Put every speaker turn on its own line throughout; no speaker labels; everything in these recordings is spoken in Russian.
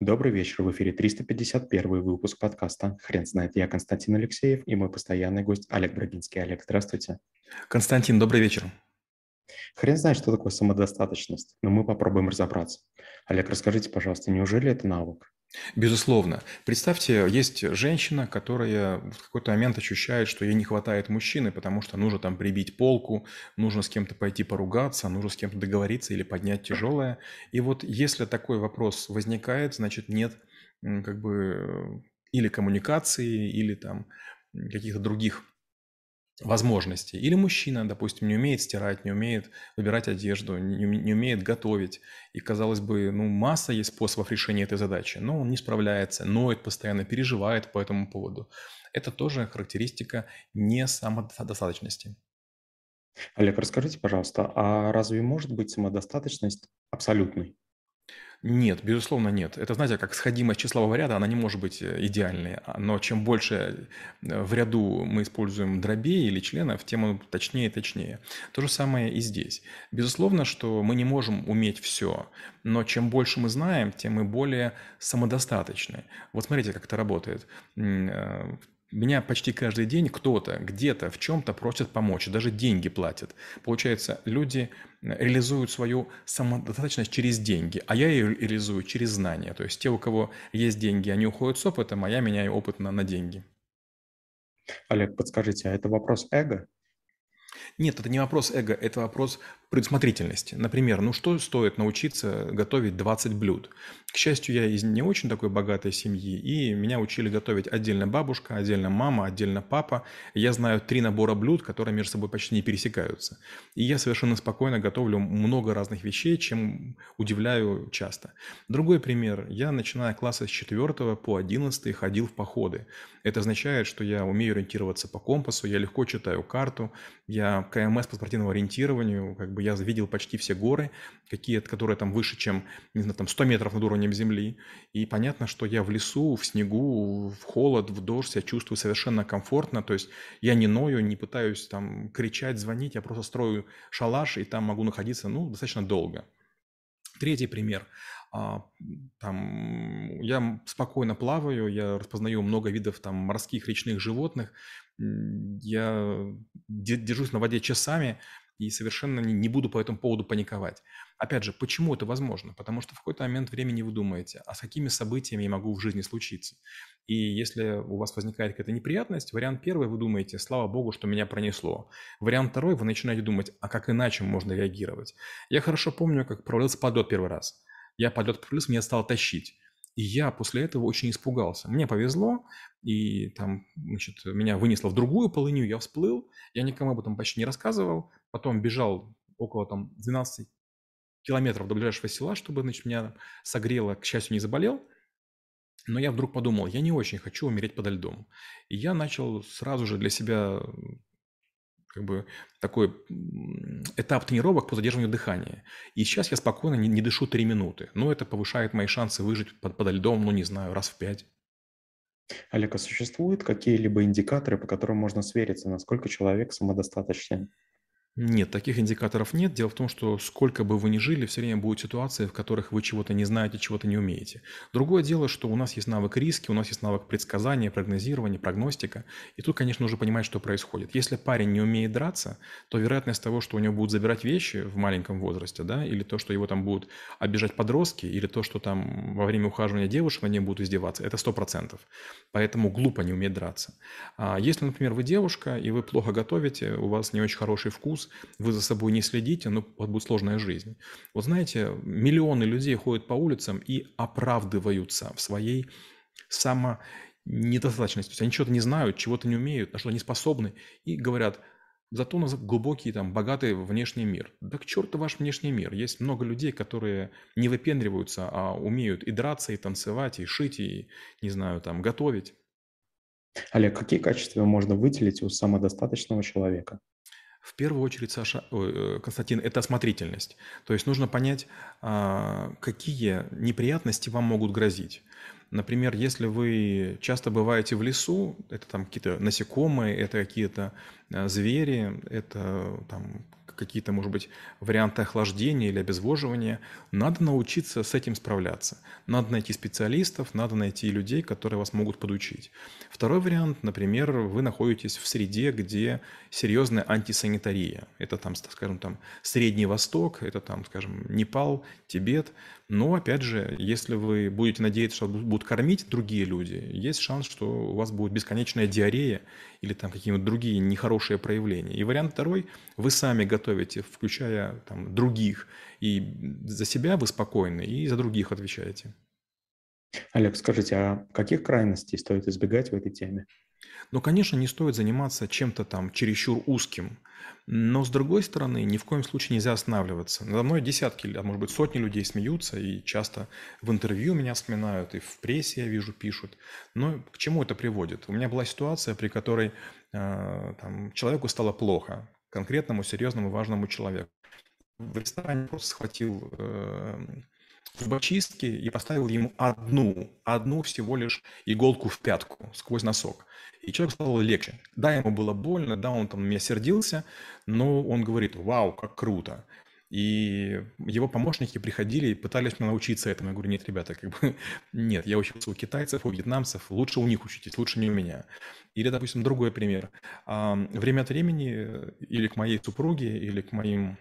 Добрый вечер, в эфире 351 выпуск подкаста «Хрен знает». Я Константин Алексеев и мой постоянный гость Олег Брагинский. Олег, здравствуйте.
Константин, добрый вечер.
Хрен знает, что такое самодостаточность, но мы попробуем разобраться. Олег, расскажите, пожалуйста, неужели это навык?
Безусловно. Представьте, есть женщина, которая в какой-то момент ощущает, что ей не хватает мужчины, потому что нужно там прибить полку, нужно с кем-то пойти поругаться, нужно с кем-то договориться или поднять тяжелое. И вот если такой вопрос возникает, значит нет как бы или коммуникации, или там каких-то других возможности. Или мужчина, допустим, не умеет стирать, не умеет выбирать одежду, не, не умеет готовить. И, казалось бы, ну, масса есть способов решения этой задачи, но он не справляется, ноет постоянно, переживает по этому поводу. Это тоже характеристика не самодостаточности.
Олег, расскажите, пожалуйста, а разве может быть самодостаточность абсолютной?
Нет, безусловно, нет. Это, знаете, как сходимость числового ряда, она не может быть э, идеальной. А, но чем больше э, в ряду мы используем дробей или членов, тем он точнее и точнее. То же самое и здесь. Безусловно, что мы не можем уметь все, но чем больше мы знаем, тем мы более самодостаточны. Вот смотрите, как это работает. Меня почти каждый день кто-то где-то в чем-то просит помочь, даже деньги платят. Получается, люди реализуют свою самодостаточность через деньги, а я ее реализую через знания. То есть те, у кого есть деньги, они уходят с опытом, а я меняю опыт на, на деньги.
Олег, подскажите, а это вопрос эго?
Нет, это не вопрос эго, это вопрос предусмотрительности. Например, ну что стоит научиться готовить 20 блюд? К счастью, я из не очень такой богатой семьи, и меня учили готовить отдельно бабушка, отдельно мама, отдельно папа. Я знаю три набора блюд, которые между собой почти не пересекаются. И я совершенно спокойно готовлю много разных вещей, чем удивляю часто. Другой пример. Я, начиная класса с 4 по 11, ходил в походы. Это означает, что я умею ориентироваться по компасу, я легко читаю карту, я КМС по спортивному ориентированию, как бы я видел почти все горы, какие которые там выше, чем, не знаю, там 100 метров над уровнем земли. И понятно, что я в лесу, в снегу, в холод, в дождь себя чувствую совершенно комфортно. То есть я не ною, не пытаюсь там кричать, звонить, я просто строю шалаш, и там могу находиться, ну, достаточно долго. Третий пример. А, там, я спокойно плаваю, я распознаю много видов там морских речных животных, я держусь на воде часами, и совершенно не, буду по этому поводу паниковать. Опять же, почему это возможно? Потому что в какой-то момент времени вы думаете, а с какими событиями я могу в жизни случиться? И если у вас возникает какая-то неприятность, вариант первый, вы думаете, слава богу, что меня пронесло. Вариант второй, вы начинаете думать, а как иначе можно реагировать? Я хорошо помню, как провалился подлет первый раз. Я подлет провалился, меня стало тащить. И я после этого очень испугался. Мне повезло, и там, значит, меня вынесло в другую полынью, я всплыл, я никому об этом почти не рассказывал, потом бежал около там 12 километров до ближайшего села, чтобы, значит, меня согрело, к счастью, не заболел. Но я вдруг подумал, я не очень хочу умереть подо льдом. И я начал сразу же для себя как бы такой этап тренировок по задерживанию дыхания. И сейчас я спокойно не, не дышу 3 минуты. Но это повышает мои шансы выжить под, подо льдом, ну не знаю, раз в 5.
Олег, а существуют какие-либо индикаторы, по которым можно свериться, насколько человек самодостаточен?
Нет, таких индикаторов нет. Дело в том, что сколько бы вы ни жили, все время будут ситуации, в которых вы чего-то не знаете, чего-то не умеете. Другое дело, что у нас есть навык риски, у нас есть навык предсказания, прогнозирования, прогностика. И тут, конечно, нужно понимать, что происходит. Если парень не умеет драться, то вероятность того, что у него будут забирать вещи в маленьком возрасте, да, или то, что его там будут обижать подростки, или то, что там во время ухаживания девушек на нем будут издеваться, это 100%. Поэтому глупо не уметь драться. А если, например, вы девушка, и вы плохо готовите, у вас не очень хороший вкус, вы за собой не следите, ну, будет сложная жизнь. Вот знаете, миллионы людей ходят по улицам и оправдываются в своей само недостаточности. То есть они чего-то не знают, чего-то не умеют, на что они способны, и говорят, зато у нас глубокий, там, богатый внешний мир. Да к черту ваш внешний мир. Есть много людей, которые не выпендриваются, а умеют и драться, и танцевать, и шить, и, не знаю, там, готовить.
Олег, какие качества можно выделить у самодостаточного человека?
В первую очередь, Саша, э, Константин, это осмотрительность. То есть нужно понять, а, какие неприятности вам могут грозить. Например, если вы часто бываете в лесу, это там какие-то насекомые, это какие-то а, звери, это там какие-то, может быть, варианты охлаждения или обезвоживания. Надо научиться с этим справляться. Надо найти специалистов, надо найти людей, которые вас могут подучить. Второй вариант, например, вы находитесь в среде, где серьезная антисанитария. Это там, скажем, там Средний Восток, это там, скажем, Непал, Тибет. Но, опять же, если вы будете надеяться, что будут кормить другие люди, есть шанс, что у вас будет бесконечная диарея или там какие-нибудь другие нехорошие проявления. И вариант второй – вы сами готовите, включая там, других, и за себя вы спокойны, и за других отвечаете.
Олег, скажите, а каких крайностей стоит избегать в этой теме?
Ну, конечно, не стоит заниматься чем-то там чересчур узким. Но, с другой стороны, ни в коем случае нельзя останавливаться. Надо мной десятки, а может быть, сотни людей смеются, и часто в интервью меня вспоминают, и в прессе, я вижу, пишут. Но к чему это приводит? У меня была ситуация, при которой э, там, человеку стало плохо, конкретному, серьезному, важному человеку. В ресторане просто схватил э, зубочистки и поставил ему одну, одну всего лишь иголку в пятку сквозь носок. И человеку стало легче. Да, ему было больно, да, он там меня сердился, но он говорит, вау, как круто. И его помощники приходили и пытались меня научиться этому. Я говорю, нет, ребята, как бы нет, я учился у китайцев, у вьетнамцев, лучше у них учитесь, лучше не у меня. Или, допустим, другой пример. Время от времени э, или к моей супруге, или к моим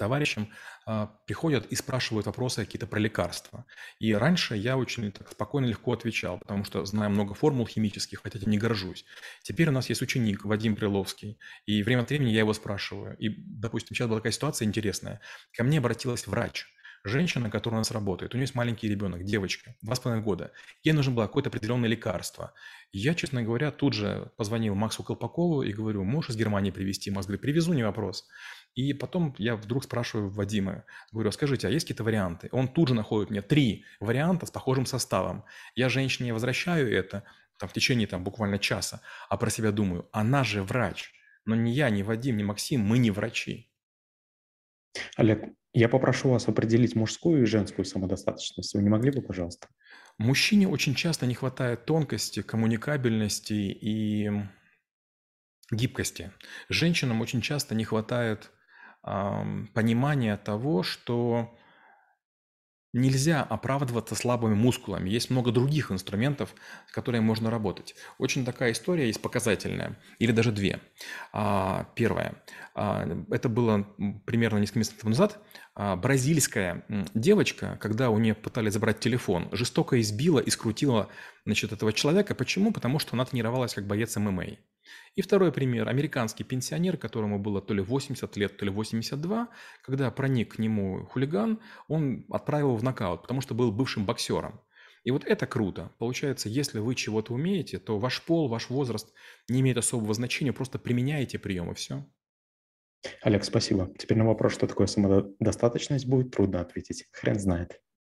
товарищам а, приходят и спрашивают вопросы какие-то про лекарства. И раньше я очень так спокойно, легко отвечал, потому что знаю много формул химических, хотя этим не горжусь. Теперь у нас есть ученик Вадим Приловский, и время от времени я его спрашиваю. И, допустим, сейчас была такая ситуация интересная. Ко мне обратилась врач, женщина, которая у нас работает, у нее есть маленький ребенок, девочка, два с половиной года. Ей нужно было какое-то определенное лекарство. Я, честно говоря, тут же позвонил Максу Колпакову и говорю, можешь из Германии привезти? Макс говорит, привезу, не вопрос. И потом я вдруг спрашиваю Вадима, говорю, «А скажите, а есть какие-то варианты? Он тут же находит мне три варианта с похожим составом. Я женщине возвращаю это там, в течение там, буквально часа, а про себя думаю, она же врач. Но ни я, ни Вадим, ни Максим, мы не врачи.
Олег, я попрошу вас определить мужскую и женскую самодостаточность. Вы не могли бы, пожалуйста?
Мужчине очень часто не хватает тонкости, коммуникабельности и гибкости. Женщинам очень часто не хватает понимание того, что нельзя оправдываться слабыми мускулами. Есть много других инструментов, с которыми можно работать. Очень такая история есть показательная, или даже две. А, первое. А, это было примерно несколько месяцев назад. А, бразильская девочка, когда у нее пытались забрать телефон, жестоко избила и скрутила значит, этого человека. Почему? Потому что она тренировалась как боец ММА. И второй пример. Американский пенсионер, которому было то ли 80 лет, то ли 82, когда проник к нему хулиган, он отправил его в нокаут, потому что был бывшим боксером. И вот это круто. Получается, если вы чего-то умеете, то ваш пол, ваш возраст не имеет особого значения, просто применяете приемы, все.
Олег, спасибо. Теперь на вопрос, что такое самодостаточность, будет трудно ответить. Хрен знает.